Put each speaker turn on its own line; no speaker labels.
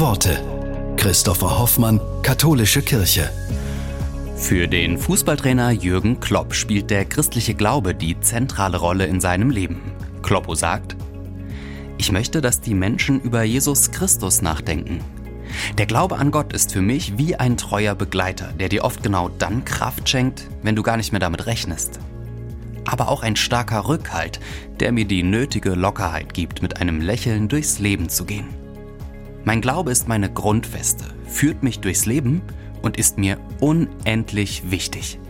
Worte. Christopher Hoffmann, Katholische Kirche.
Für den Fußballtrainer Jürgen Klopp spielt der christliche Glaube die zentrale Rolle in seinem Leben. Kloppo sagt, ich möchte, dass die Menschen über Jesus Christus nachdenken. Der Glaube an Gott ist für mich wie ein treuer Begleiter, der dir oft genau dann Kraft schenkt, wenn du gar nicht mehr damit rechnest. Aber auch ein starker Rückhalt, der mir die nötige Lockerheit gibt, mit einem Lächeln durchs Leben zu gehen. Mein Glaube ist meine Grundfeste, führt mich durchs Leben und ist mir unendlich wichtig.